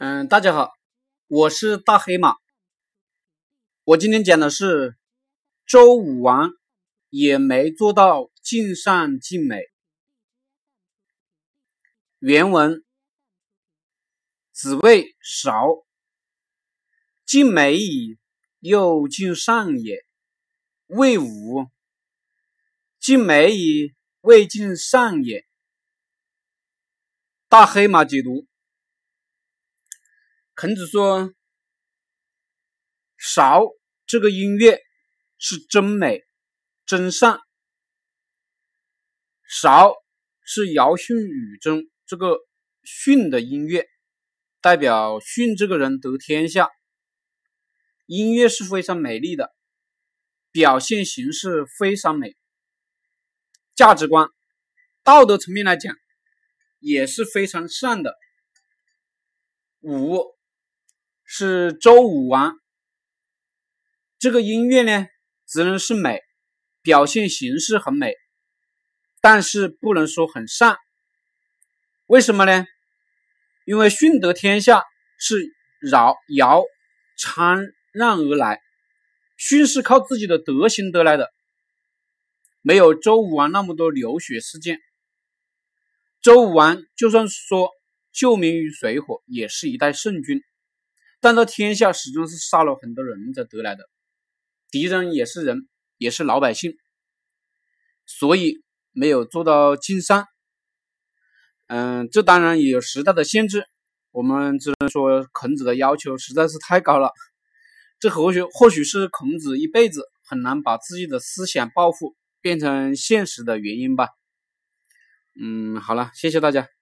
嗯，大家好，我是大黑马。我今天讲的是周武王也没做到尽善尽美。原文：子谓韶：尽美矣，又尽善也。谓武：尽美矣，未尽善也。大黑马解读。孔子说：“韶这个音乐是真美、真善。韶是尧舜禹中这个舜的音乐，代表舜这个人得天下。音乐是非常美丽的，表现形式非常美，价值观、道德层面来讲也是非常善的。五。”是周武王，这个音乐呢，只能是美，表现形式很美，但是不能说很善。为什么呢？因为训得天下是尧尧禅让而来，训是靠自己的德行得来的，没有周武王那么多流血事件。周武王就算说救民于水火，也是一代圣君。但这天下始终是杀了很多人才得来的，敌人也是人，也是老百姓，所以没有做到尽善。嗯，这当然也有时代的限制，我们只能说孔子的要求实在是太高了。这或许或许是孔子一辈子很难把自己的思想抱负变成现实的原因吧。嗯，好了，谢谢大家。